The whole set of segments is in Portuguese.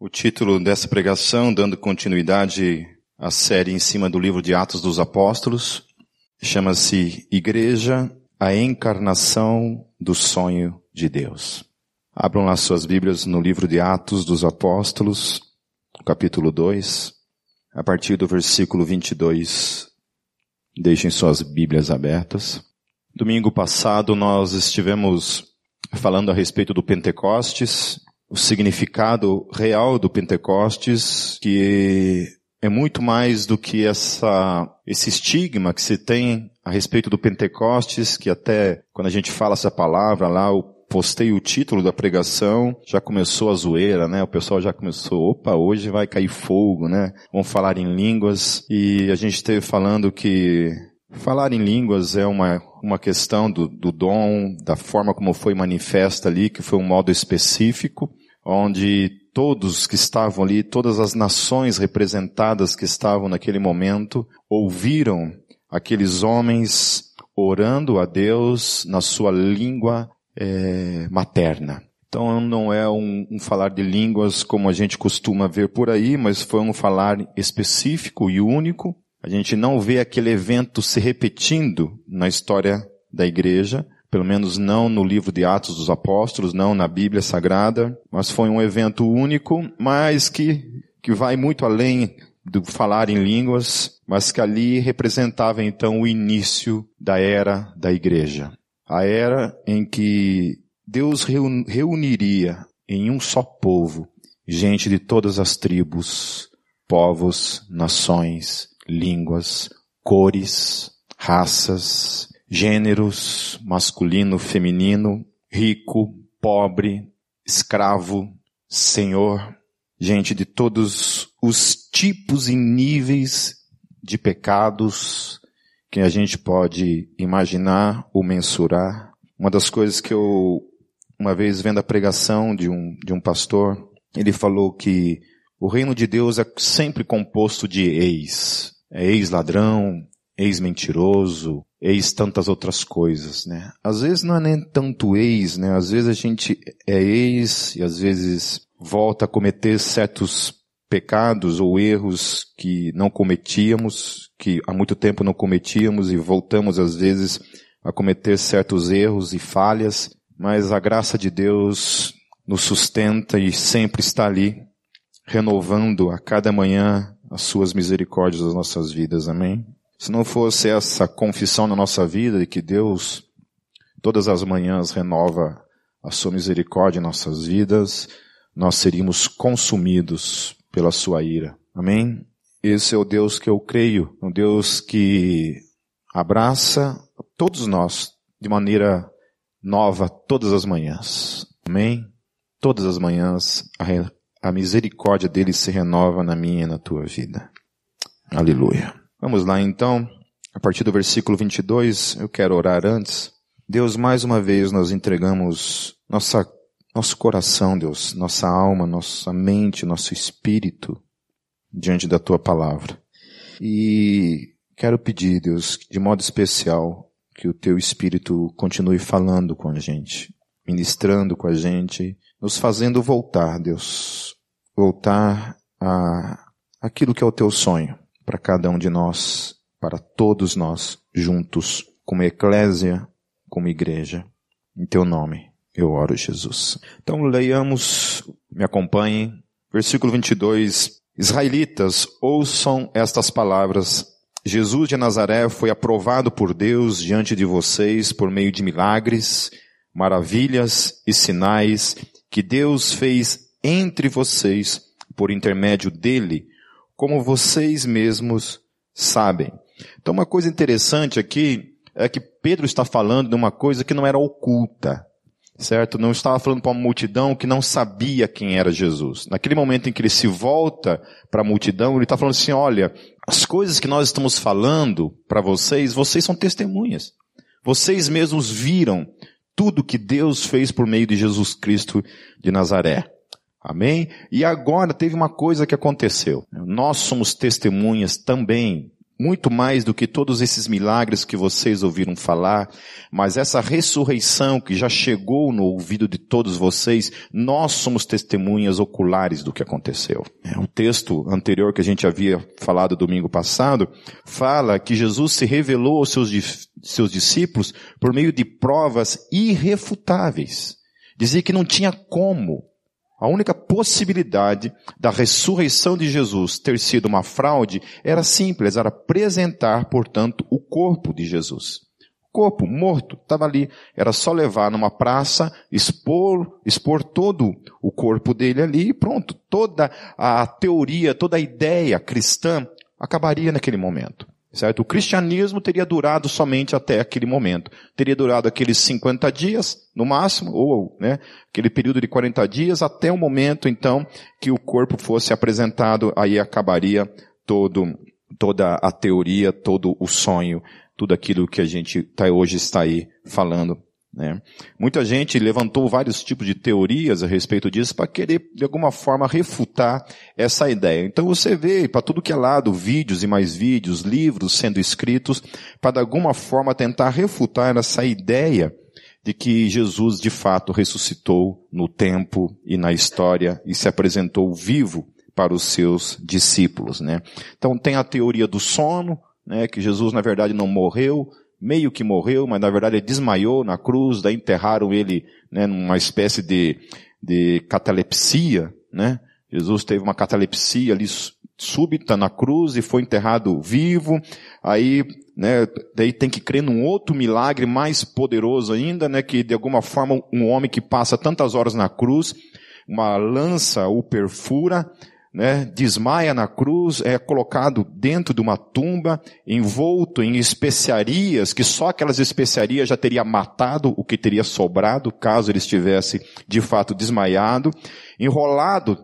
O título dessa pregação, dando continuidade à série em cima do livro de Atos dos Apóstolos, chama-se Igreja, a encarnação do sonho de Deus. Abram lá suas Bíblias no livro de Atos dos Apóstolos, capítulo 2, a partir do versículo 22. Deixem suas Bíblias abertas. Domingo passado nós estivemos falando a respeito do Pentecostes, o significado real do Pentecostes, que é muito mais do que essa, esse estigma que se tem a respeito do Pentecostes, que até quando a gente fala essa palavra lá, eu postei o título da pregação, já começou a zoeira, né? O pessoal já começou, opa, hoje vai cair fogo, né? Vamos falar em línguas. E a gente esteve falando que falar em línguas é uma, uma questão do, do dom, da forma como foi manifesta ali, que foi um modo específico onde todos que estavam ali, todas as nações representadas que estavam naquele momento, ouviram aqueles homens orando a Deus na sua língua é, materna. Então não é um, um, falar de línguas como a gente costuma ver por aí, mas foi um falar específico e único. A gente não vê aquele evento se repetindo na história da igreja, pelo menos não no livro de Atos dos Apóstolos, não na Bíblia Sagrada, mas foi um evento único, mas que, que vai muito além do falar em línguas, mas que ali representava então o início da era da igreja. A era em que Deus reuniria em um só povo gente de todas as tribos, povos, nações, línguas, cores, raças, gêneros, masculino, feminino, rico, pobre, escravo, senhor, gente de todos os tipos e níveis de pecados que a gente pode imaginar ou mensurar. Uma das coisas que eu, uma vez vendo a pregação de um, de um pastor, ele falou que o reino de Deus é sempre composto de ex. É ex-ladrão, ex-mentiroso, ex tantas outras coisas, né? Às vezes não é nem tanto ex, né? Às vezes a gente é ex e às vezes volta a cometer certos pecados ou erros que não cometíamos, que há muito tempo não cometíamos e voltamos às vezes a cometer certos erros e falhas, mas a graça de Deus nos sustenta e sempre está ali, renovando a cada manhã as suas misericórdias das nossas vidas. Amém? Se não fosse essa confissão na nossa vida de que Deus todas as manhãs renova a sua misericórdia em nossas vidas, nós seríamos consumidos pela sua ira. Amém? Esse é o Deus que eu creio, um Deus que abraça todos nós de maneira nova todas as manhãs. Amém? Todas as manhãs a, a misericórdia dele se renova na minha e na tua vida. Aleluia. Vamos lá então, a partir do versículo 22, eu quero orar antes. Deus, mais uma vez nós entregamos nossa, nosso coração, Deus, nossa alma, nossa mente, nosso espírito diante da tua palavra. E quero pedir, Deus, de modo especial, que o teu espírito continue falando com a gente, ministrando com a gente, nos fazendo voltar, Deus, voltar a aquilo que é o teu sonho para cada um de nós, para todos nós, juntos, como eclésia, como igreja. Em teu nome, eu oro, Jesus. Então leiamos, me acompanhem, versículo 22. Israelitas, ouçam estas palavras. Jesus de Nazaré foi aprovado por Deus diante de vocês por meio de milagres, maravilhas e sinais que Deus fez entre vocês por intermédio dele, como vocês mesmos sabem. Então uma coisa interessante aqui é que Pedro está falando de uma coisa que não era oculta, certo? Não estava falando para uma multidão que não sabia quem era Jesus. Naquele momento em que ele se volta para a multidão, ele está falando assim, olha, as coisas que nós estamos falando para vocês, vocês são testemunhas. Vocês mesmos viram tudo que Deus fez por meio de Jesus Cristo de Nazaré. Amém? E agora teve uma coisa que aconteceu. Nós somos testemunhas também muito mais do que todos esses milagres que vocês ouviram falar, mas essa ressurreição que já chegou no ouvido de todos vocês, nós somos testemunhas oculares do que aconteceu. É, o texto anterior que a gente havia falado domingo passado fala que Jesus se revelou aos seus, seus discípulos por meio de provas irrefutáveis. Dizia que não tinha como a única possibilidade da ressurreição de Jesus ter sido uma fraude era simples, era apresentar, portanto, o corpo de Jesus. Corpo morto estava ali, era só levar numa praça, expor, expor todo o corpo dele ali e pronto. Toda a teoria, toda a ideia cristã acabaria naquele momento. Certo? O cristianismo teria durado somente até aquele momento. Teria durado aqueles 50 dias, no máximo, ou né, aquele período de 40 dias, até o momento, então, que o corpo fosse apresentado, aí acabaria todo, toda a teoria, todo o sonho, tudo aquilo que a gente tá, hoje está aí falando né? Muita gente levantou vários tipos de teorias a respeito disso para querer, de alguma forma, refutar essa ideia. Então você vê para tudo que é lado vídeos e mais vídeos, livros sendo escritos, para de alguma forma tentar refutar essa ideia de que Jesus de fato ressuscitou no tempo e na história e se apresentou vivo para os seus discípulos. Né? Então tem a teoria do sono, né, que Jesus na verdade não morreu, meio que morreu, mas na verdade ele desmaiou na cruz, daí enterraram ele né, numa espécie de, de catalepsia, né? Jesus teve uma catalepsia ali súbita na cruz e foi enterrado vivo. Aí, né, daí tem que crer num outro milagre mais poderoso ainda, né, que de alguma forma um homem que passa tantas horas na cruz, uma lança o perfura, né, desmaia na cruz, é colocado dentro de uma tumba, envolto em especiarias, que só aquelas especiarias já teria matado o que teria sobrado, caso ele estivesse de fato desmaiado, enrolado,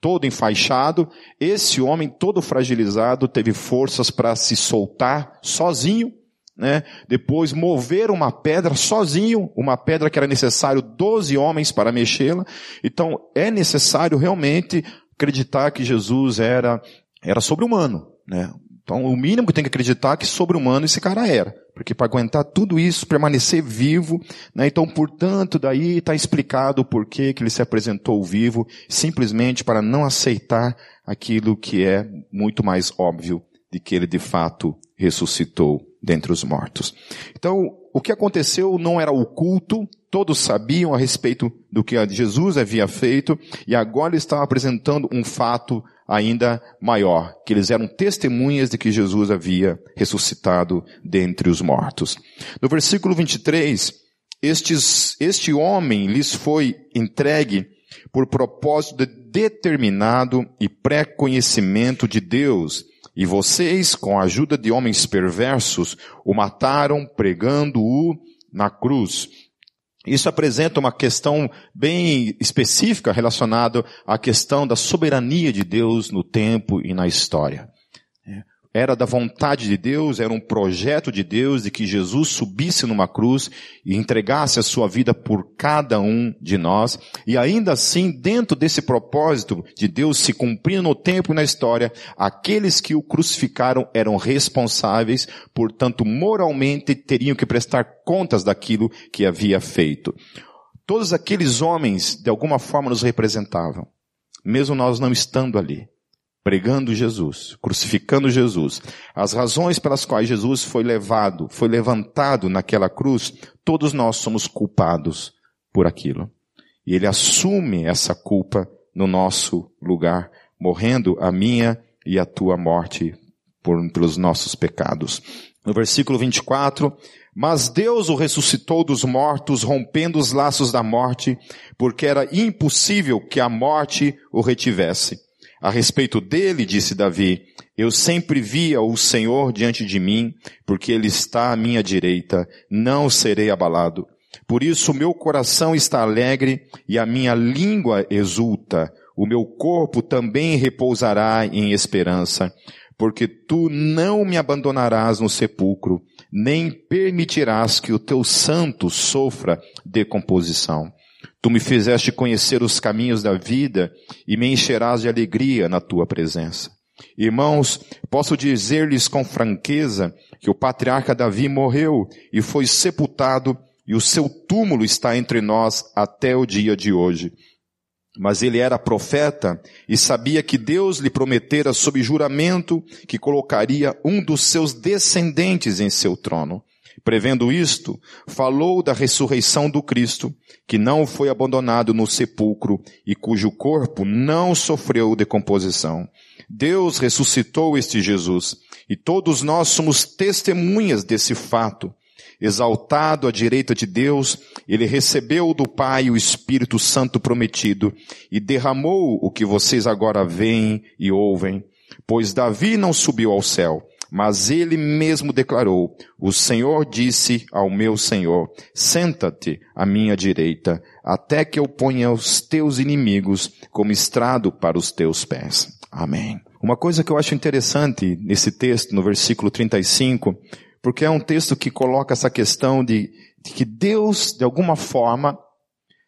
todo enfaixado, esse homem todo fragilizado teve forças para se soltar sozinho, né? Depois mover uma pedra sozinho, uma pedra que era necessário 12 homens para mexê-la. Então é necessário realmente acreditar que Jesus era, era sobre-humano, né? Então, o mínimo que tem que acreditar é que sobre-humano esse cara era. Porque para aguentar tudo isso, permanecer vivo, né? Então, portanto, daí está explicado o porquê que ele se apresentou vivo, simplesmente para não aceitar aquilo que é muito mais óbvio de que ele de fato ressuscitou dentre os mortos. Então, o que aconteceu não era oculto, todos sabiam a respeito do que Jesus havia feito, e agora ele estava apresentando um fato ainda maior, que eles eram testemunhas de que Jesus havia ressuscitado dentre os mortos. No versículo 23, estes, este homem lhes foi entregue por propósito de determinado e pré-conhecimento de Deus, e vocês, com a ajuda de homens perversos, o mataram pregando-o na cruz. Isso apresenta uma questão bem específica relacionada à questão da soberania de Deus no tempo e na história era da vontade de Deus, era um projeto de Deus de que Jesus subisse numa cruz e entregasse a sua vida por cada um de nós. E ainda assim, dentro desse propósito de Deus se cumprindo no tempo e na história, aqueles que o crucificaram eram responsáveis, portanto, moralmente teriam que prestar contas daquilo que havia feito. Todos aqueles homens, de alguma forma, nos representavam, mesmo nós não estando ali pregando Jesus, crucificando Jesus, as razões pelas quais Jesus foi levado, foi levantado naquela cruz, todos nós somos culpados por aquilo. E ele assume essa culpa no nosso lugar, morrendo a minha e a tua morte por, pelos nossos pecados. No versículo 24, mas Deus o ressuscitou dos mortos, rompendo os laços da morte, porque era impossível que a morte o retivesse. A respeito dele, disse Davi, eu sempre via o Senhor diante de mim, porque ele está à minha direita, não serei abalado. Por isso o meu coração está alegre e a minha língua exulta. O meu corpo também repousará em esperança, porque tu não me abandonarás no sepulcro, nem permitirás que o teu santo sofra decomposição. Tu me fizeste conhecer os caminhos da vida e me encherás de alegria na tua presença. Irmãos, posso dizer-lhes com franqueza que o patriarca Davi morreu e foi sepultado e o seu túmulo está entre nós até o dia de hoje. Mas ele era profeta e sabia que Deus lhe prometera sob juramento que colocaria um dos seus descendentes em seu trono. Prevendo isto, falou da ressurreição do Cristo, que não foi abandonado no sepulcro e cujo corpo não sofreu decomposição. Deus ressuscitou este Jesus e todos nós somos testemunhas desse fato. Exaltado à direita de Deus, ele recebeu do Pai o Espírito Santo prometido e derramou o que vocês agora veem e ouvem. Pois Davi não subiu ao céu, mas ele mesmo declarou, o Senhor disse ao meu Senhor, senta-te à minha direita, até que eu ponha os teus inimigos como estrado para os teus pés. Amém. Uma coisa que eu acho interessante nesse texto, no versículo 35, porque é um texto que coloca essa questão de, de que Deus, de alguma forma,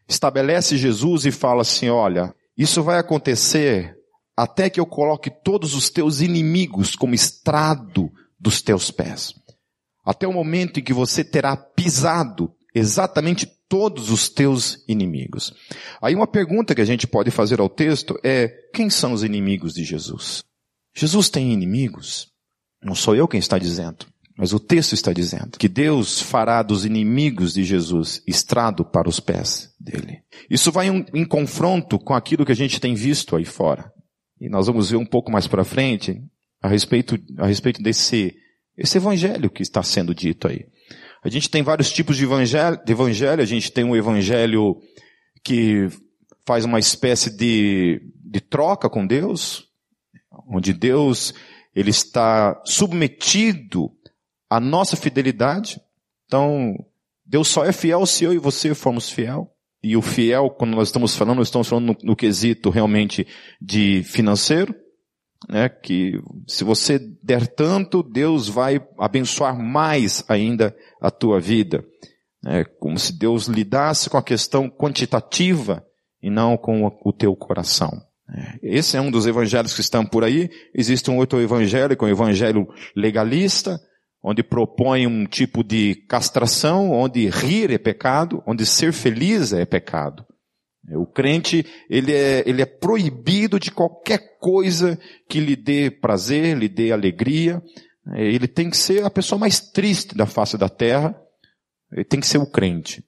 estabelece Jesus e fala assim, olha, isso vai acontecer até que eu coloque todos os teus inimigos como estrado dos teus pés. Até o momento em que você terá pisado exatamente todos os teus inimigos. Aí uma pergunta que a gente pode fazer ao texto é, quem são os inimigos de Jesus? Jesus tem inimigos? Não sou eu quem está dizendo. Mas o texto está dizendo que Deus fará dos inimigos de Jesus estrado para os pés dele. Isso vai em, confronto com aquilo que a gente tem visto aí fora. E nós vamos ver um pouco mais para frente a respeito, a respeito desse esse evangelho que está sendo dito aí. A gente tem vários tipos de evangelho, de evangelho. a gente tem um evangelho que faz uma espécie de, de troca com Deus, onde Deus ele está submetido à nossa fidelidade. Então, Deus só é fiel se eu e você formos fiel. E o fiel, quando nós estamos falando, nós estamos falando no, no quesito realmente de financeiro, né? Que se você der tanto, Deus vai abençoar mais ainda a tua vida. É como se Deus lidasse com a questão quantitativa e não com o teu coração. É, esse é um dos evangelhos que estão por aí. Existe um outro evangelho, o evangelho legalista, onde propõe um tipo de castração, onde rir é pecado, onde ser feliz é pecado. O crente, ele é, ele é proibido de qualquer coisa que lhe dê prazer, lhe dê alegria. Ele tem que ser a pessoa mais triste da face da terra. Ele tem que ser o crente.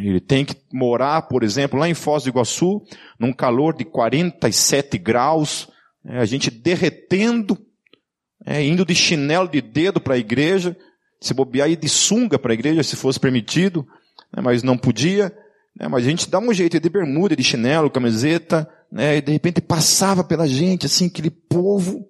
Ele tem que morar, por exemplo, lá em Foz do Iguaçu, num calor de 47 graus, a gente derretendo é, indo de chinelo de dedo para a igreja, se bobear ir de sunga para a igreja, se fosse permitido, né, mas não podia. Né, mas a gente dá um jeito de bermuda, de chinelo, camiseta, né, e de repente passava pela gente, assim, aquele povo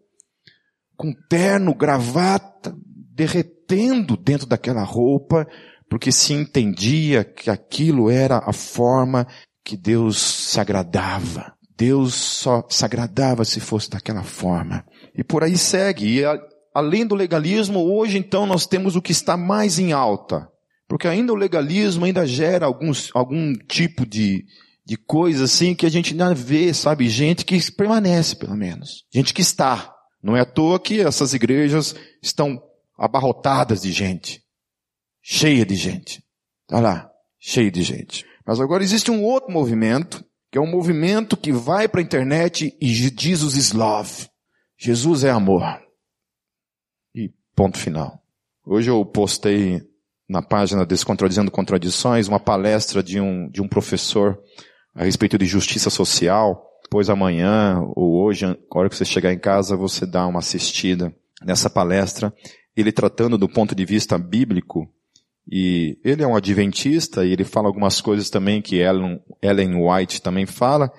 com terno, gravata, derretendo dentro daquela roupa, porque se entendia que aquilo era a forma que Deus se agradava. Deus só se agradava se fosse daquela forma. E por aí segue. E a, além do legalismo, hoje então nós temos o que está mais em alta. Porque ainda o legalismo ainda gera alguns, algum tipo de, de coisa assim que a gente ainda vê, sabe? Gente que permanece, pelo menos. Gente que está. Não é à toa que essas igrejas estão abarrotadas de gente. Cheia de gente. Tá lá. Cheia de gente. Mas agora existe um outro movimento que é um movimento que vai para a internet e diz os slov. Jesus é amor. E ponto final. Hoje eu postei na página Descontradizendo Contradições uma palestra de um, de um professor a respeito de justiça social. Pois amanhã ou hoje, na hora que você chegar em casa, você dá uma assistida nessa palestra. Ele tratando do ponto de vista bíblico e ele é um adventista e ele fala algumas coisas também que Ellen, Ellen White também fala,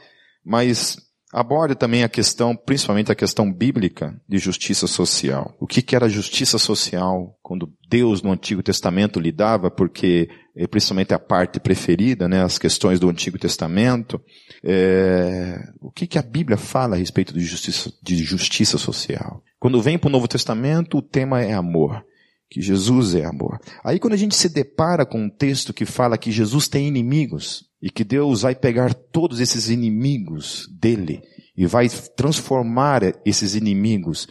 mas aborda também a questão, principalmente a questão bíblica de justiça social. O que, que era justiça social quando Deus no Antigo Testamento lidava, porque é principalmente a parte preferida, né, as questões do Antigo Testamento. É, o que, que a Bíblia fala a respeito de justiça, de justiça social? Quando vem para o Novo Testamento, o tema é amor que Jesus é amor. Aí quando a gente se depara com um texto que fala que Jesus tem inimigos e que Deus vai pegar todos esses inimigos dele e vai transformar esses inimigos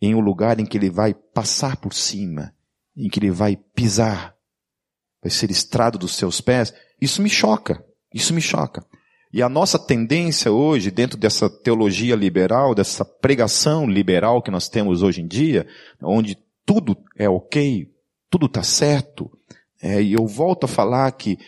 em um lugar em que ele vai passar por cima, em que ele vai pisar, vai ser estrado dos seus pés, isso me choca. Isso me choca. E a nossa tendência hoje, dentro dessa teologia liberal, dessa pregação liberal que nós temos hoje em dia, onde tudo é ok, tudo está certo, é, e eu volto a falar que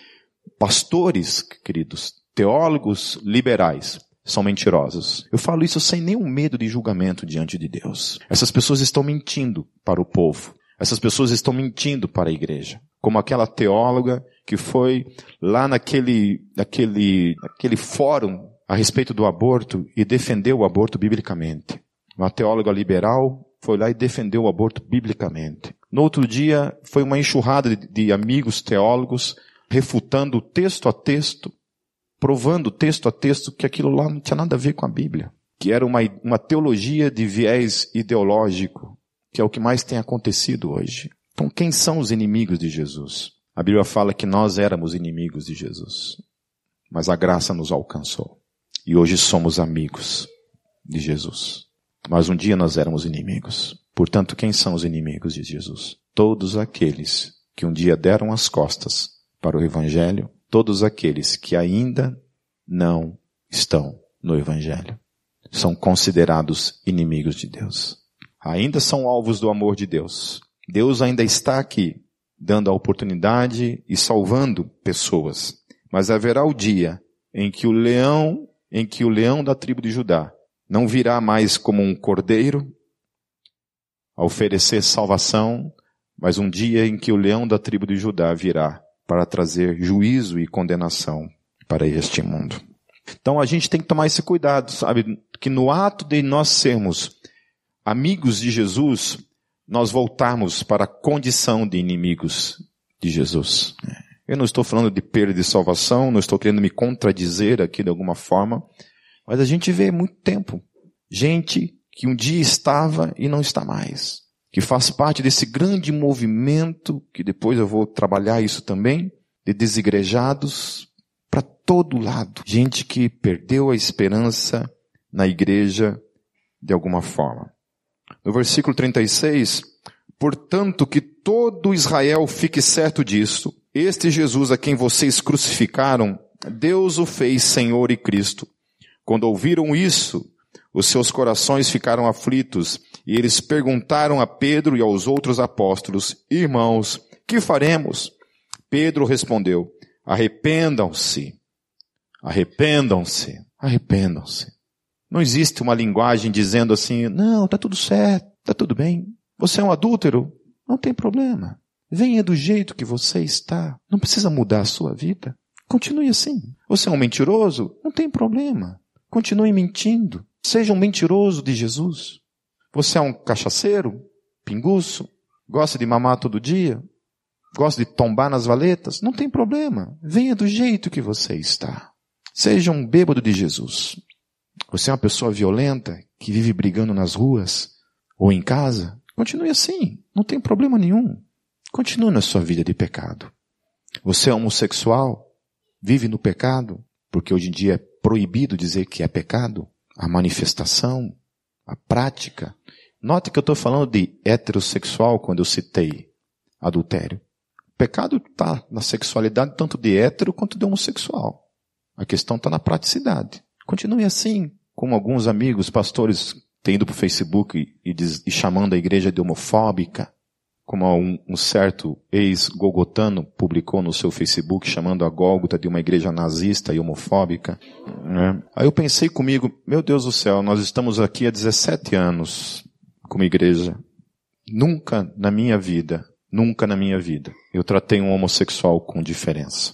pastores, queridos, teólogos liberais, são mentirosos. Eu falo isso sem nenhum medo de julgamento diante de Deus. Essas pessoas estão mentindo para o povo. Essas pessoas estão mentindo para a igreja. Como aquela teóloga que foi lá naquele, naquele, naquele fórum a respeito do aborto e defendeu o aborto biblicamente. Uma teóloga liberal foi lá e defendeu o aborto biblicamente. No outro dia, foi uma enxurrada de, de amigos teólogos refutando texto a texto provando texto a texto que aquilo lá não tinha nada a ver com a Bíblia, que era uma, uma teologia de viés ideológico, que é o que mais tem acontecido hoje. Então, quem são os inimigos de Jesus? A Bíblia fala que nós éramos inimigos de Jesus, mas a graça nos alcançou. E hoje somos amigos de Jesus. Mas um dia nós éramos inimigos. Portanto, quem são os inimigos de Jesus? Todos aqueles que um dia deram as costas para o Evangelho todos aqueles que ainda não estão no Evangelho. São considerados inimigos de Deus. Ainda são alvos do amor de Deus. Deus ainda está aqui, dando a oportunidade e salvando pessoas. Mas haverá o dia em que o leão, em que o leão da tribo de Judá não virá mais como um cordeiro a oferecer salvação, mas um dia em que o leão da tribo de Judá virá para trazer juízo e condenação para este mundo. Então a gente tem que tomar esse cuidado, sabe? Que no ato de nós sermos amigos de Jesus, nós voltarmos para a condição de inimigos de Jesus. Eu não estou falando de perda de salvação, não estou querendo me contradizer aqui de alguma forma, mas a gente vê muito tempo gente que um dia estava e não está mais que faz parte desse grande movimento, que depois eu vou trabalhar isso também, de desigrejados para todo lado. Gente que perdeu a esperança na igreja de alguma forma. No versículo 36, portanto que todo Israel fique certo disto, este Jesus a quem vocês crucificaram, Deus o fez Senhor e Cristo. Quando ouviram isso, os seus corações ficaram aflitos e eles perguntaram a Pedro e aos outros apóstolos, irmãos, que faremos? Pedro respondeu, arrependam-se, arrependam-se, arrependam-se. Não existe uma linguagem dizendo assim, não, tá tudo certo, tá tudo bem. Você é um adúltero? Não tem problema. Venha do jeito que você está. Não precisa mudar a sua vida. Continue assim. Você é um mentiroso? Não tem problema. Continue mentindo. Seja um mentiroso de Jesus. Você é um cachaceiro, pinguço, gosta de mamar todo dia, gosta de tombar nas valetas, não tem problema. Venha do jeito que você está. Seja um bêbado de Jesus. Você é uma pessoa violenta que vive brigando nas ruas ou em casa, continue assim, não tem problema nenhum. Continue na sua vida de pecado. Você é homossexual, vive no pecado, porque hoje em dia é proibido dizer que é pecado a manifestação, a prática. Note que eu estou falando de heterossexual quando eu citei adultério. O pecado está na sexualidade tanto de hétero quanto de homossexual. A questão está na praticidade. Continue assim, como alguns amigos pastores têm para o Facebook e, e, diz, e chamando a igreja de homofóbica como um, um certo ex-gogotano publicou no seu Facebook chamando a Gólgota de uma igreja nazista e homofóbica. Né? Aí eu pensei comigo, meu Deus do céu, nós estamos aqui há 17 anos como igreja. Nunca na minha vida, nunca na minha vida, eu tratei um homossexual com diferença.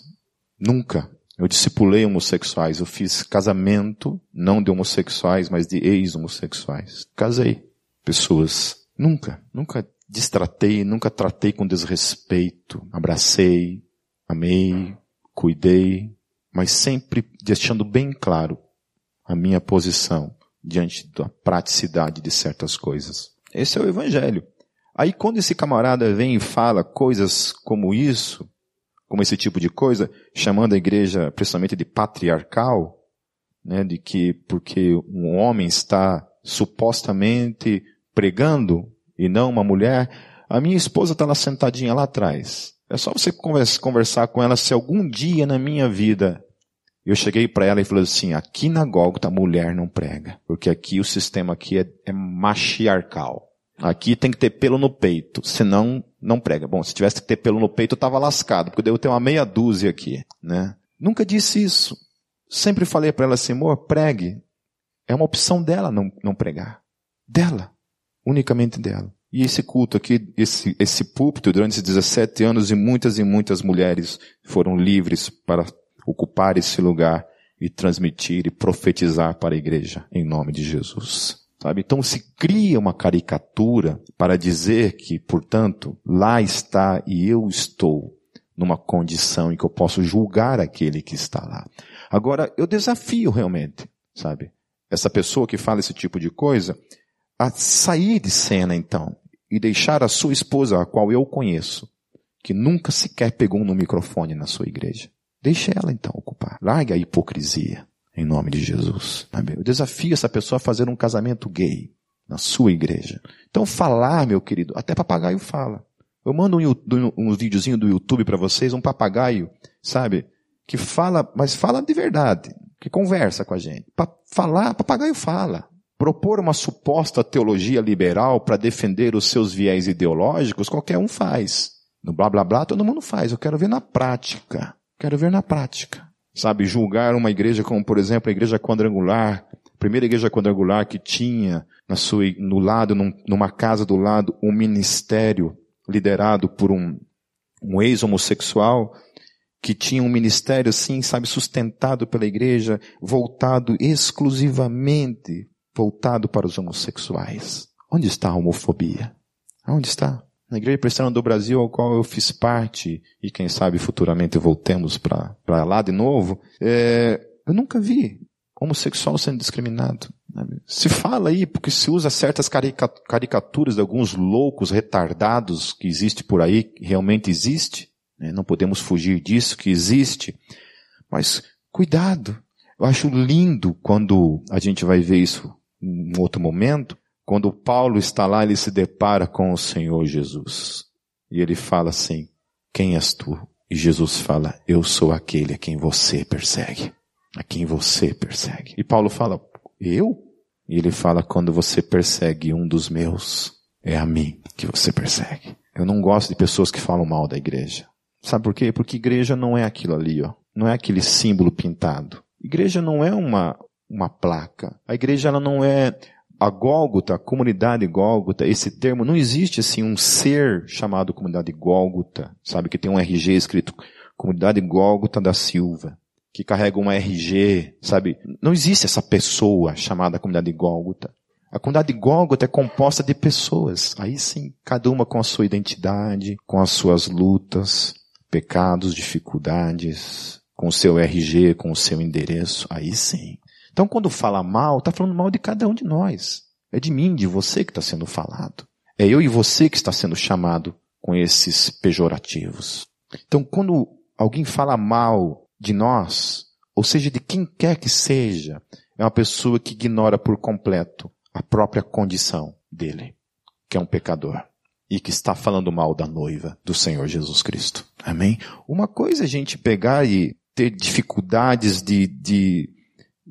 Nunca. Eu discipulei homossexuais, eu fiz casamento, não de homossexuais, mas de ex-homossexuais. Casei pessoas. Nunca, nunca distratei, nunca tratei com desrespeito. Abracei, amei, cuidei, mas sempre deixando bem claro a minha posição diante da praticidade de certas coisas. Esse é o evangelho. Aí quando esse camarada vem e fala coisas como isso, como esse tipo de coisa, chamando a igreja principalmente de patriarcal, né, de que porque um homem está supostamente pregando e não uma mulher, a minha esposa está lá sentadinha lá atrás. É só você conversar com ela se algum dia na minha vida eu cheguei para ela e falei assim, aqui na Gólgota a mulher não prega, porque aqui o sistema aqui é, é. Aqui tem que ter pelo no peito, senão não prega. Bom, se tivesse que ter pelo no peito, eu estava lascado, porque eu ter uma meia dúzia aqui, né? Nunca disse isso. Sempre falei para ela assim, amor, pregue. É uma opção dela não, não pregar. Dela. Unicamente dela. E esse culto aqui, esse, esse púlpito, durante esses 17 anos, e muitas e muitas mulheres foram livres para ocupar esse lugar e transmitir e profetizar para a igreja, em nome de Jesus. Sabe? Então se cria uma caricatura para dizer que, portanto, lá está e eu estou numa condição em que eu posso julgar aquele que está lá. Agora, eu desafio realmente, sabe? Essa pessoa que fala esse tipo de coisa, a sair de cena então e deixar a sua esposa, a qual eu conheço, que nunca sequer pegou no microfone na sua igreja. Deixe ela então ocupar. Largue a hipocrisia em nome de Jesus. Eu desafio essa pessoa a fazer um casamento gay na sua igreja. Então falar, meu querido, até papagaio fala. Eu mando um, um, videozinho do YouTube para vocês, um papagaio, sabe? Que fala, mas fala de verdade, que conversa com a gente. Para falar, papagaio fala. Propor uma suposta teologia liberal para defender os seus viés ideológicos, qualquer um faz. No blá blá blá, todo mundo faz. Eu quero ver na prática. Quero ver na prática. Sabe, julgar uma igreja como, por exemplo, a igreja quadrangular, a primeira igreja quadrangular que tinha na sua, no lado, num, numa casa do lado, um ministério liderado por um, um ex-homossexual, que tinha um ministério assim, sabe, sustentado pela igreja, voltado exclusivamente voltado para os homossexuais. Onde está a homofobia? Onde está? Na Igreja Presbiteriana do Brasil, ao qual eu fiz parte, e quem sabe futuramente voltemos para lá de novo, é, eu nunca vi homossexual sendo discriminado. Se fala aí, porque se usa certas caricaturas de alguns loucos retardados que existe por aí, realmente existe, né? não podemos fugir disso, que existe, mas cuidado. Eu acho lindo quando a gente vai ver isso em outro momento, quando Paulo está lá, ele se depara com o Senhor Jesus. E ele fala assim, quem és tu? E Jesus fala, eu sou aquele a quem você persegue. A quem você persegue. E Paulo fala, eu? E ele fala, quando você persegue um dos meus, é a mim que você persegue. Eu não gosto de pessoas que falam mal da igreja. Sabe por quê? Porque igreja não é aquilo ali, ó. Não é aquele símbolo pintado. Igreja não é uma, uma placa. A igreja ela não é a Gólgota, a comunidade Gólgota, esse termo, não existe assim um ser chamado comunidade Gólgota, sabe, que tem um RG escrito comunidade Gólgota da Silva, que carrega um RG, sabe? Não existe essa pessoa chamada comunidade Gólgota. A comunidade Gólgota é composta de pessoas, aí sim, cada uma com a sua identidade, com as suas lutas, pecados, dificuldades, com o seu RG, com o seu endereço, aí sim. Então, quando fala mal, está falando mal de cada um de nós. É de mim, de você que está sendo falado. É eu e você que está sendo chamado com esses pejorativos. Então, quando alguém fala mal de nós, ou seja, de quem quer que seja, é uma pessoa que ignora por completo a própria condição dele, que é um pecador e que está falando mal da noiva do Senhor Jesus Cristo. Amém? Uma coisa é a gente pegar e ter dificuldades de, de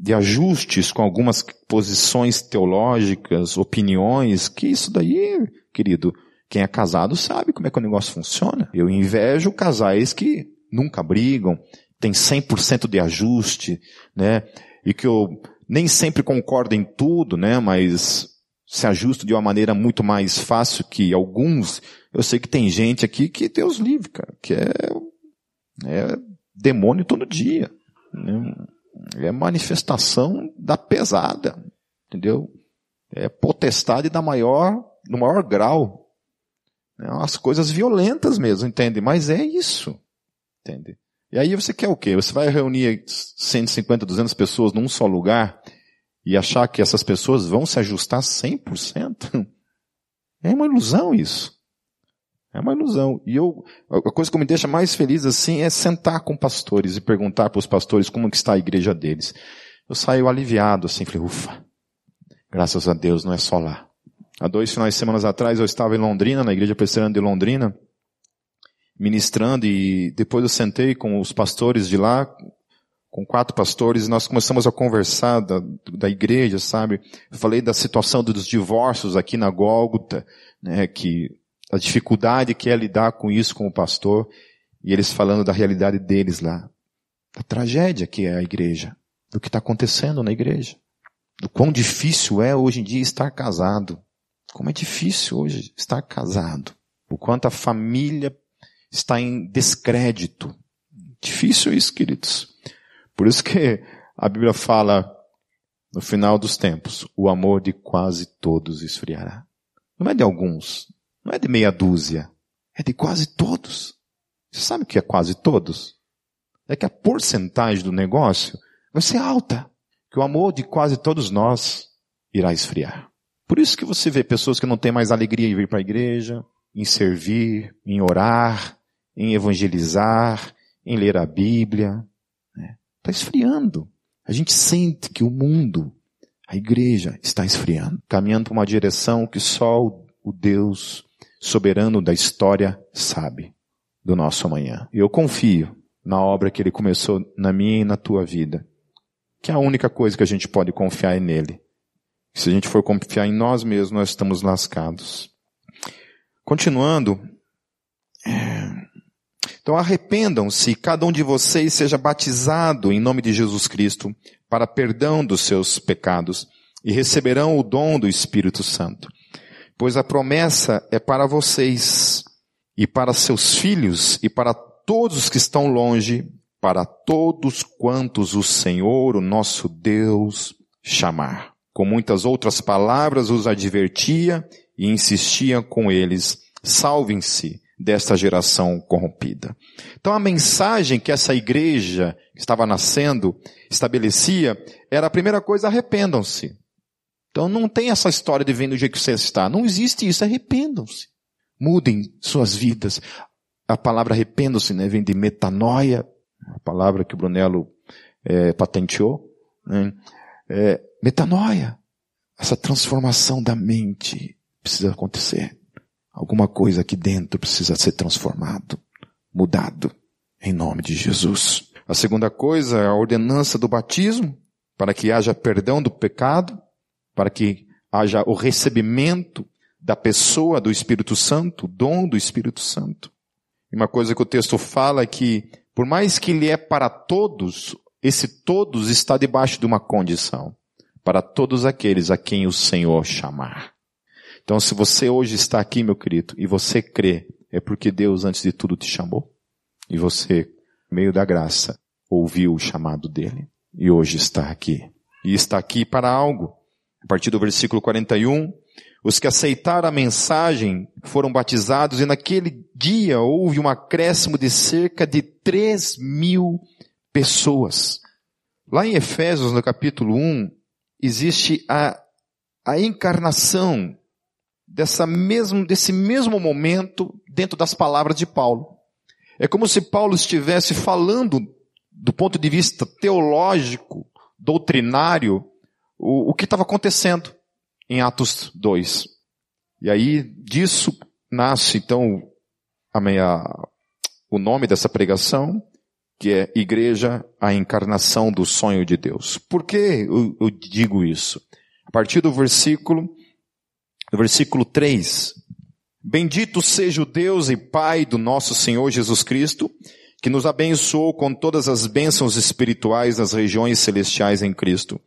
de ajustes com algumas posições teológicas, opiniões, que isso daí, querido, quem é casado sabe como é que o negócio funciona. Eu invejo casais que nunca brigam, tem 100% de ajuste, né? E que eu nem sempre concordo em tudo, né? Mas se ajusta de uma maneira muito mais fácil que alguns. Eu sei que tem gente aqui que Deus livre, cara, que é, é demônio todo dia. Né? É manifestação da pesada, entendeu? É potestade da maior, do maior grau. É coisas violentas mesmo, entende? Mas é isso, entende? E aí você quer o quê? Você vai reunir 150, 200 pessoas num só lugar e achar que essas pessoas vão se ajustar 100%? É uma ilusão isso. É uma ilusão. E eu, a coisa que me deixa mais feliz assim é sentar com pastores e perguntar para os pastores como que está a igreja deles. eu saio aliviado, assim, falei, ufa, graças a Deus, não é só lá. Há dois finais de semanas atrás eu estava em Londrina, na igreja presbiteriana de Londrina, ministrando e depois eu sentei com os pastores de lá, com quatro pastores, e nós começamos a conversar da, da igreja, sabe? Eu falei da situação dos divórcios aqui na Gólgota, né, que a dificuldade que é lidar com isso com o pastor, e eles falando da realidade deles lá, da tragédia que é a igreja, do que está acontecendo na igreja, do quão difícil é hoje em dia estar casado, como é difícil hoje estar casado, o quanto a família está em descrédito. Difícil isso, queridos. Por isso que a Bíblia fala no final dos tempos, o amor de quase todos esfriará. Não é de alguns, não é de meia dúzia, é de quase todos. Você sabe o que é quase todos? É que a porcentagem do negócio vai ser alta, que o amor de quase todos nós irá esfriar. Por isso que você vê pessoas que não têm mais alegria em vir para a igreja, em servir, em orar, em evangelizar, em ler a Bíblia. Está né? Tá esfriando. A gente sente que o mundo, a igreja, está esfriando, caminhando para uma direção que só o Deus soberano da história sabe do nosso amanhã. Eu confio na obra que ele começou na minha e na tua vida, que é a única coisa que a gente pode confiar é nele. Se a gente for confiar em nós mesmos, nós estamos lascados. Continuando, é, então arrependam-se, cada um de vocês seja batizado em nome de Jesus Cristo para perdão dos seus pecados e receberão o dom do Espírito Santo. Pois a promessa é para vocês e para seus filhos e para todos os que estão longe, para todos quantos o Senhor, o nosso Deus, chamar. Com muitas outras palavras os advertia e insistia com eles, salvem-se desta geração corrompida. Então a mensagem que essa igreja que estava nascendo estabelecia era a primeira coisa, arrependam-se. Então não tem essa história de vendo o jeito que você está. Não existe isso, arrependam-se. Mudem suas vidas. A palavra arrependam-se né, vem de metanoia, a palavra que o Brunello é, patenteou. Né? É, metanoia. Essa transformação da mente precisa acontecer. Alguma coisa aqui dentro precisa ser transformado, mudado, em nome de Jesus. A segunda coisa é a ordenança do batismo, para que haja perdão do pecado, para que haja o recebimento da pessoa do Espírito Santo, dom do Espírito Santo. E uma coisa que o texto fala é que, por mais que ele é para todos, esse todos está debaixo de uma condição. Para todos aqueles a quem o Senhor chamar. Então, se você hoje está aqui, meu querido, e você crê, é porque Deus, antes de tudo, te chamou. E você, meio da graça, ouviu o chamado dele. E hoje está aqui. E está aqui para algo. A partir do versículo 41, os que aceitaram a mensagem foram batizados e naquele dia houve um acréscimo de cerca de 3 mil pessoas. Lá em Efésios, no capítulo 1, existe a, a encarnação dessa mesmo, desse mesmo momento dentro das palavras de Paulo. É como se Paulo estivesse falando do ponto de vista teológico, doutrinário, o, o que estava acontecendo em Atos 2. E aí disso nasce então a minha, o nome dessa pregação, que é Igreja, a encarnação do sonho de Deus. Por que eu, eu digo isso? A partir do versículo no versículo 3. Bendito seja o Deus e Pai do nosso Senhor Jesus Cristo, que nos abençoou com todas as bênçãos espirituais nas regiões celestiais em Cristo,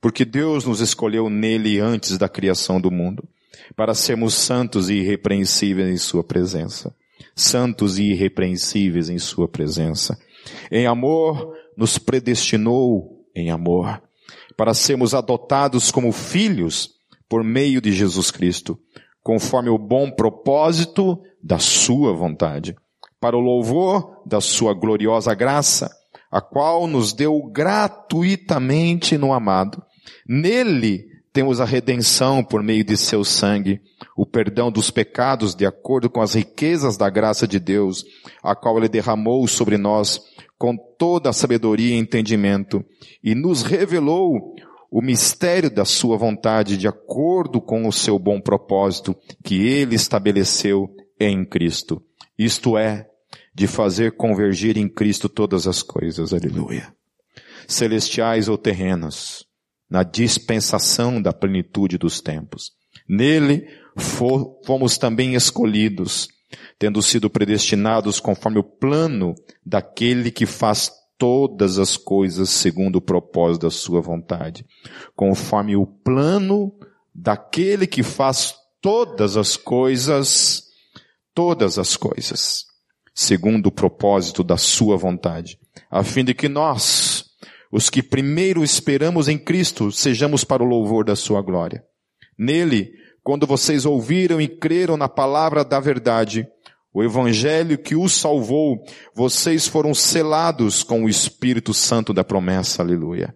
porque Deus nos escolheu nele antes da criação do mundo, para sermos santos e irrepreensíveis em Sua presença. Santos e irrepreensíveis em Sua presença. Em amor, nos predestinou em amor, para sermos adotados como filhos, por meio de Jesus Cristo, conforme o bom propósito da sua vontade, para o louvor da sua gloriosa graça, a qual nos deu gratuitamente no amado. Nele temos a redenção por meio de seu sangue, o perdão dos pecados de acordo com as riquezas da graça de Deus, a qual ele derramou sobre nós com toda a sabedoria e entendimento, e nos revelou o mistério da sua vontade de acordo com o seu bom propósito que ele estabeleceu em Cristo. Isto é, de fazer convergir em Cristo todas as coisas. Aleluia. Celestiais ou terrenas, na dispensação da plenitude dos tempos. Nele fomos também escolhidos, tendo sido predestinados conforme o plano daquele que faz todas as coisas segundo o propósito da sua vontade, conforme o plano daquele que faz todas as coisas, todas as coisas, segundo o propósito da sua vontade, a fim de que nós, os que primeiro esperamos em Cristo, sejamos para o louvor da sua glória. Nele, quando vocês ouviram e creram na palavra da verdade, o evangelho que os salvou, vocês foram selados com o Espírito Santo da promessa, aleluia.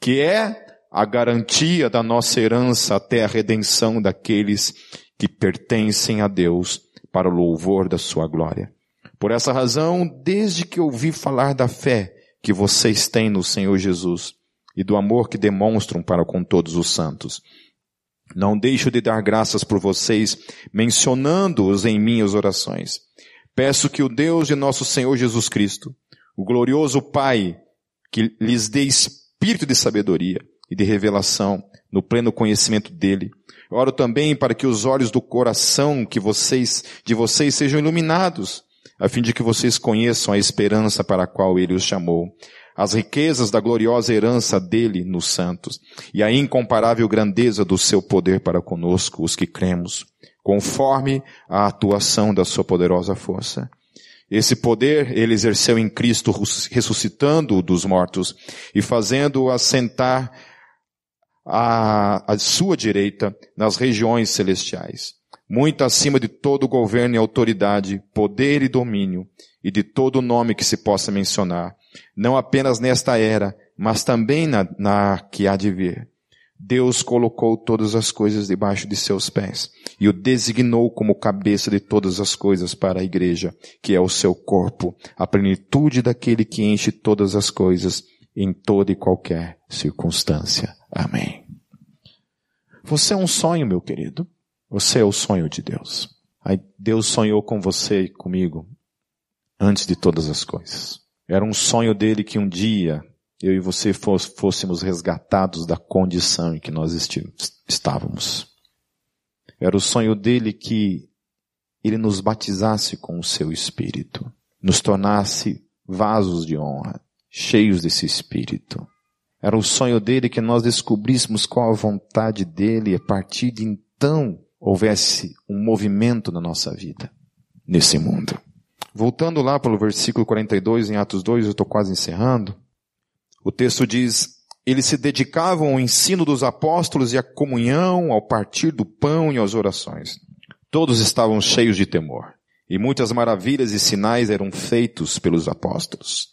Que é a garantia da nossa herança até a redenção daqueles que pertencem a Deus para o louvor da sua glória. Por essa razão, desde que ouvi falar da fé que vocês têm no Senhor Jesus e do amor que demonstram para com todos os santos, não deixo de dar graças por vocês, mencionando-os em minhas orações. Peço que o Deus de nosso Senhor Jesus Cristo, o glorioso Pai, que lhes dê espírito de sabedoria e de revelação no pleno conhecimento dele. Oro também para que os olhos do coração que vocês, de vocês sejam iluminados, a fim de que vocês conheçam a esperança para a qual ele os chamou as riquezas da gloriosa herança dele nos santos e a incomparável grandeza do seu poder para conosco, os que cremos, conforme a atuação da sua poderosa força. Esse poder ele exerceu em Cristo, ressuscitando-o dos mortos e fazendo-o assentar à, sua direita nas regiões celestiais, muito acima de todo governo e autoridade, poder e domínio, e de todo nome que se possa mencionar, não apenas nesta era, mas também na, na que há de vir. Deus colocou todas as coisas debaixo de seus pés e o designou como cabeça de todas as coisas para a igreja, que é o seu corpo, a plenitude daquele que enche todas as coisas em toda e qualquer circunstância. Amém. Você é um sonho, meu querido. Você é o sonho de Deus. Deus sonhou com você e comigo antes de todas as coisas. Era um sonho dele que um dia eu e você fôssemos resgatados da condição em que nós estávamos. Era o sonho dele que ele nos batizasse com o seu espírito, nos tornasse vasos de honra, cheios desse espírito. Era o sonho dele que nós descobríssemos qual a vontade dele e a partir de então houvesse um movimento na nossa vida, nesse mundo. Voltando lá para o versículo 42 em Atos 2, eu estou quase encerrando. O texto diz, eles se dedicavam ao ensino dos apóstolos e à comunhão, ao partir do pão e às orações. Todos estavam cheios de temor. E muitas maravilhas e sinais eram feitos pelos apóstolos.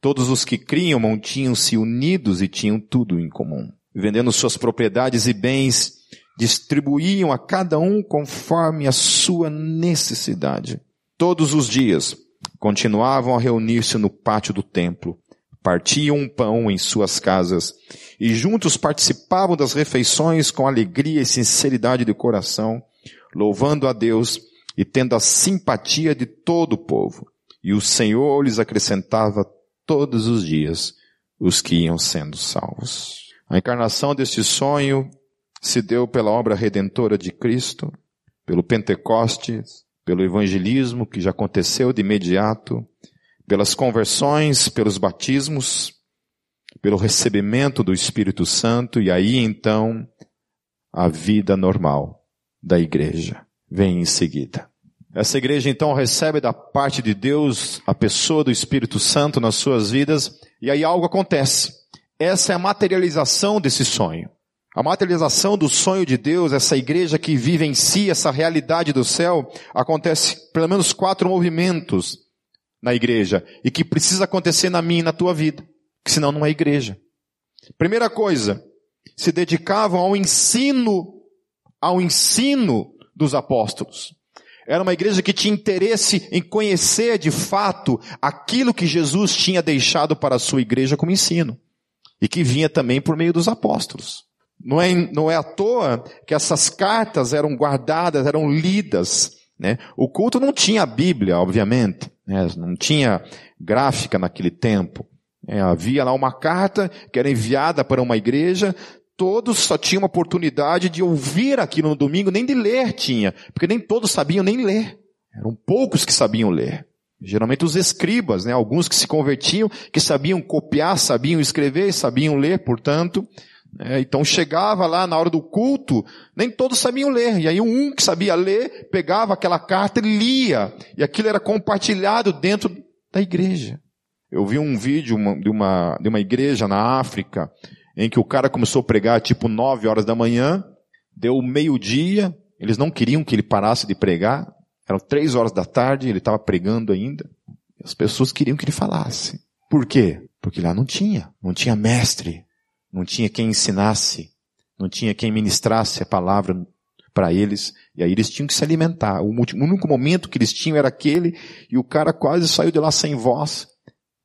Todos os que criam mantinham-se unidos e tinham tudo em comum. Vendendo suas propriedades e bens, distribuíam a cada um conforme a sua necessidade. Todos os dias continuavam a reunir-se no pátio do templo, partiam um pão em suas casas e juntos participavam das refeições com alegria e sinceridade de coração, louvando a Deus e tendo a simpatia de todo o povo. E o Senhor lhes acrescentava todos os dias os que iam sendo salvos. A encarnação deste sonho se deu pela obra redentora de Cristo, pelo Pentecostes, pelo evangelismo que já aconteceu de imediato, pelas conversões, pelos batismos, pelo recebimento do Espírito Santo e aí então a vida normal da igreja vem em seguida. Essa igreja então recebe da parte de Deus a pessoa do Espírito Santo nas suas vidas e aí algo acontece. Essa é a materialização desse sonho. A materialização do sonho de Deus, essa igreja que vive em si essa realidade do céu, acontece pelo menos quatro movimentos na igreja e que precisa acontecer na minha e na tua vida, que senão não é igreja. Primeira coisa, se dedicavam ao ensino, ao ensino dos apóstolos. Era uma igreja que tinha interesse em conhecer de fato aquilo que Jesus tinha deixado para a sua igreja como ensino. E que vinha também por meio dos apóstolos. Não é, não é à toa que essas cartas eram guardadas, eram lidas. Né? O culto não tinha Bíblia, obviamente. Né? Não tinha gráfica naquele tempo. É, havia lá uma carta que era enviada para uma igreja, todos só tinham oportunidade de ouvir aquilo no domingo, nem de ler tinha, porque nem todos sabiam nem ler. Eram poucos que sabiam ler. Geralmente os escribas, né, alguns que se convertiam, que sabiam copiar, sabiam escrever, sabiam ler, portanto. Né, então chegava lá na hora do culto, nem todos sabiam ler. E aí um que sabia ler, pegava aquela carta e lia. E aquilo era compartilhado dentro da igreja. Eu vi um vídeo de uma, de uma igreja na África, em que o cara começou a pregar tipo nove horas da manhã, deu meio-dia, eles não queriam que ele parasse de pregar, eram três horas da tarde, ele estava pregando ainda, as pessoas queriam que ele falasse. Por quê? Porque lá não tinha, não tinha mestre, não tinha quem ensinasse, não tinha quem ministrasse a palavra para eles, e aí eles tinham que se alimentar. O único momento que eles tinham era aquele, e o cara quase saiu de lá sem voz,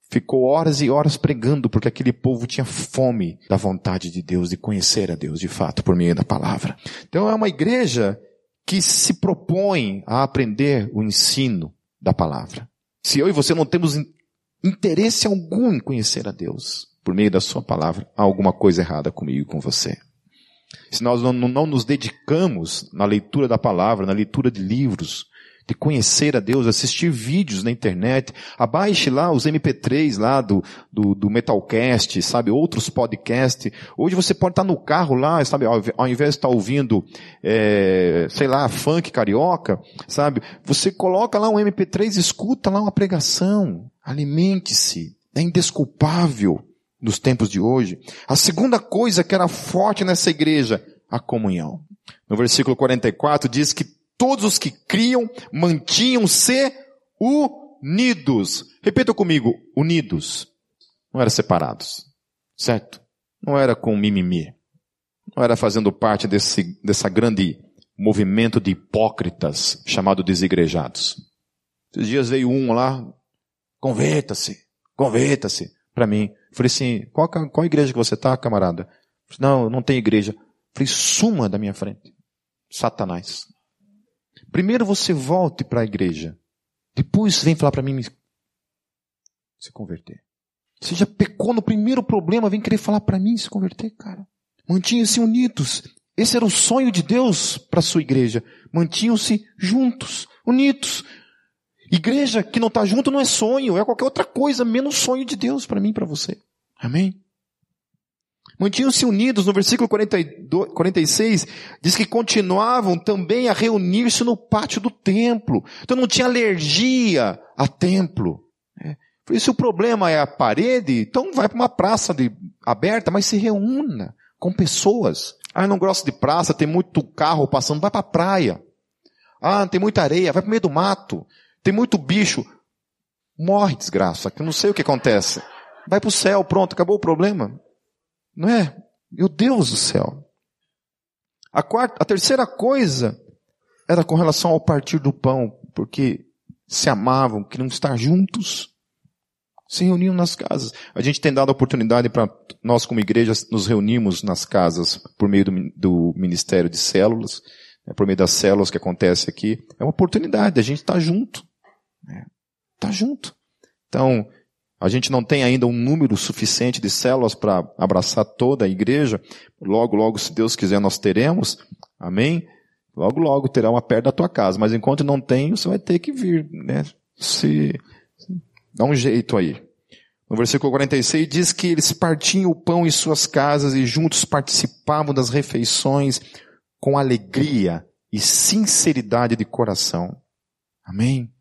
ficou horas e horas pregando, porque aquele povo tinha fome da vontade de Deus, de conhecer a Deus de fato, por meio da palavra. Então é uma igreja que se propõe a aprender o ensino da palavra. Se eu e você não temos interesse algum em conhecer a Deus por meio da sua palavra, há alguma coisa errada comigo e com você. Se nós não, não nos dedicamos na leitura da palavra, na leitura de livros, de conhecer a Deus, assistir vídeos na internet. Abaixe lá os MP3 lá do, do, do Metalcast, sabe? Outros podcasts. Hoje você pode estar no carro lá, sabe? Ao, ao invés de estar ouvindo, é, sei lá, funk carioca, sabe? Você coloca lá um MP3, escuta lá uma pregação. Alimente-se. É indesculpável nos tempos de hoje. A segunda coisa que era forte nessa igreja, a comunhão. No versículo 44 diz que todos os que criam mantinham-se unidos. Repita comigo, unidos. Não eram separados. Certo? Não era com mimimi. Não era fazendo parte desse, dessa grande movimento de hipócritas chamado desigrejados. Esses dias veio um lá, converta-se, converta-se, para mim. Falei assim, qual, qual igreja que você tá, camarada? Não, não tem igreja. Falei, suma da minha frente. Satanás. Primeiro você volte para a igreja. Depois vem falar para mim se converter. Você já pecou no primeiro problema, vem querer falar para mim se converter, cara. Mantinham-se unidos. Esse era o sonho de Deus para sua igreja. Mantinham-se juntos, unidos. Igreja que não está junto não é sonho, é qualquer outra coisa, menos sonho de Deus para mim e para você. Amém? Mantinham-se unidos, no versículo 42, 46, diz que continuavam também a reunir-se no pátio do templo. Então não tinha alergia a templo. É. Isso o problema é a parede, então vai para uma praça de, aberta, mas se reúna com pessoas. Ah, não gosto de praça, tem muito carro passando, vai para a praia. Ah, tem muita areia, vai para o meio do mato. Tem muito bicho. Morre, desgraça, que eu não sei o que acontece. Vai para o céu, pronto, acabou o problema. Não é? Meu Deus do céu. A, quarta, a terceira coisa era com relação ao partir do pão, porque se amavam, queriam estar juntos, se reuniam nas casas. A gente tem dado a oportunidade para nós como igreja nos reunirmos nas casas por meio do, do Ministério de Células, né, por meio das células que acontece aqui. É uma oportunidade, a gente estar tá junto. Né, tá junto. Então, a gente não tem ainda um número suficiente de células para abraçar toda a igreja. Logo, logo, se Deus quiser, nós teremos. Amém? Logo, logo terá uma perto da tua casa. Mas enquanto não tem, você vai ter que vir, né? Se, dá um jeito aí. No versículo 46 diz que eles partiam o pão em suas casas e juntos participavam das refeições com alegria e sinceridade de coração. Amém?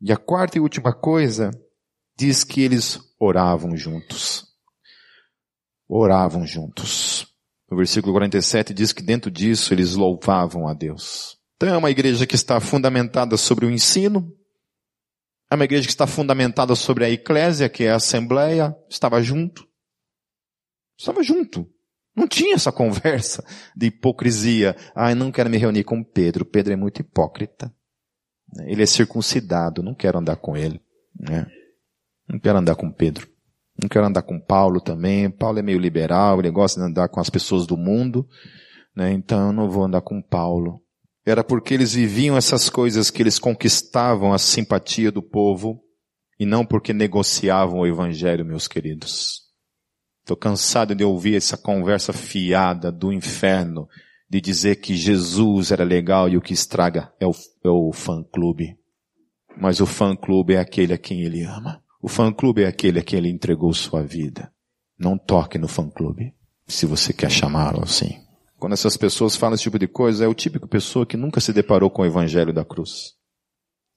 E a quarta e última coisa diz que eles oravam juntos. Oravam juntos. No versículo 47 diz que dentro disso eles louvavam a Deus. Então é uma igreja que está fundamentada sobre o ensino, é uma igreja que está fundamentada sobre a eclésia, que é a assembleia, estava junto. Estava junto. Não tinha essa conversa de hipocrisia. Ah, eu não quero me reunir com Pedro. Pedro é muito hipócrita. Ele é circuncidado, não quero andar com ele. Né? Não quero andar com Pedro. Não quero andar com Paulo também. Paulo é meio liberal, ele gosta de andar com as pessoas do mundo. Né? Então eu não vou andar com Paulo. Era porque eles viviam essas coisas que eles conquistavam a simpatia do povo e não porque negociavam o evangelho, meus queridos. Estou cansado de ouvir essa conversa fiada do inferno de dizer que Jesus era legal e o que estraga é o, é o fã-clube. Mas o fã-clube é aquele a quem ele ama. O fã-clube é aquele a quem ele entregou sua vida. Não toque no fã-clube, se você quer chamá-lo assim. Quando essas pessoas falam esse tipo de coisa, é o típico pessoa que nunca se deparou com o evangelho da cruz.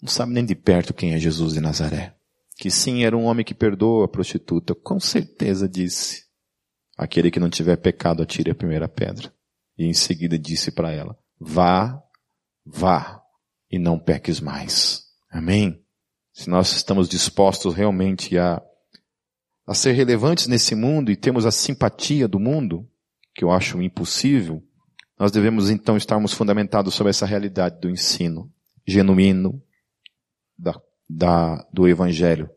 Não sabe nem de perto quem é Jesus de Nazaré. Que sim, era um homem que perdoa a prostituta. Com certeza disse. Aquele que não tiver pecado, atire a primeira pedra. E em seguida disse para ela, vá, vá, e não peques mais. Amém? Se nós estamos dispostos realmente a, a ser relevantes nesse mundo e temos a simpatia do mundo, que eu acho impossível, nós devemos então estarmos fundamentados sobre essa realidade do ensino genuíno da, da, do Evangelho.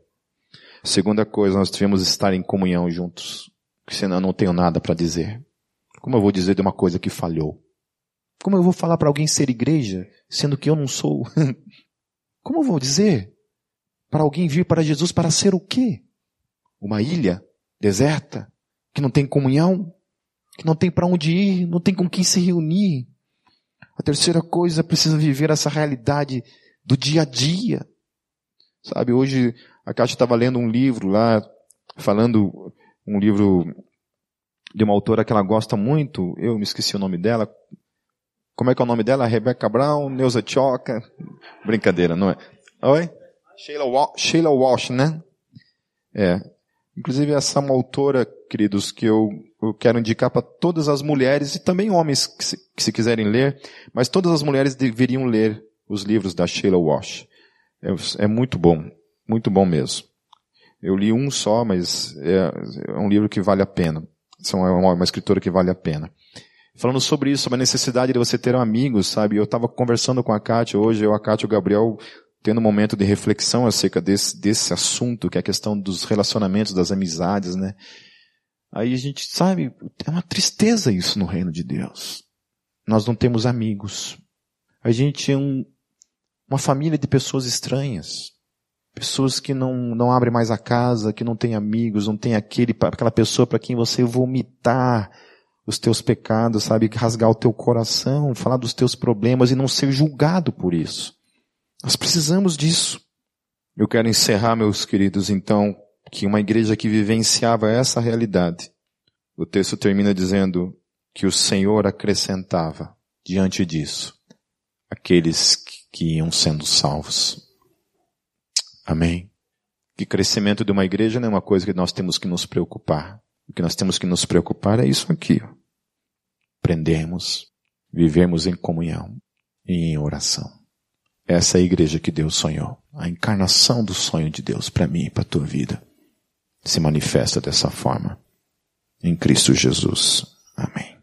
Segunda coisa, nós devemos estar em comunhão juntos, senão eu não tenho nada para dizer. Como eu vou dizer de uma coisa que falhou? Como eu vou falar para alguém ser igreja, sendo que eu não sou? Como eu vou dizer para alguém vir para Jesus para ser o quê? Uma ilha deserta, que não tem comunhão, que não tem para onde ir, não tem com quem se reunir. A terceira coisa, precisa viver essa realidade do dia a dia. Sabe, hoje a Kátia estava lendo um livro lá, falando, um livro de uma autora que ela gosta muito, eu me esqueci o nome dela. Como é que é o nome dela? Rebecca Brown, Neuza Choca. Brincadeira, não é? Oi? Sheila, Walsh, Sheila Walsh, né? É. Inclusive essa é uma autora, queridos, que eu, eu quero indicar para todas as mulheres e também homens que se, que se, quiserem ler, mas todas as mulheres deveriam ler os livros da Sheila Walsh. É, é muito bom, muito bom mesmo. Eu li um só, mas é, é um livro que vale a pena são é uma, uma escritora que vale a pena. Falando sobre isso, sobre a necessidade de você ter amigos, sabe? Eu estava conversando com a Kátia hoje, eu, a Kátia e o Gabriel, tendo um momento de reflexão acerca desse, desse assunto, que é a questão dos relacionamentos, das amizades, né? Aí a gente, sabe, é uma tristeza isso no reino de Deus. Nós não temos amigos. A gente é um, uma família de pessoas estranhas. Pessoas que não, não abrem mais a casa, que não têm amigos, não tem aquele, aquela pessoa para quem você vomitar os teus pecados, sabe? Rasgar o teu coração, falar dos teus problemas e não ser julgado por isso. Nós precisamos disso. Eu quero encerrar, meus queridos, então, que uma igreja que vivenciava essa realidade. O texto termina dizendo que o Senhor acrescentava diante disso aqueles que iam sendo salvos. Amém? Que crescimento de uma igreja não é uma coisa que nós temos que nos preocupar. O que nós temos que nos preocupar é isso aqui. Ó. Aprendermos, vivermos em comunhão e em oração. Essa é a igreja que Deus sonhou. A encarnação do sonho de Deus para mim e para a tua vida se manifesta dessa forma. Em Cristo Jesus. Amém.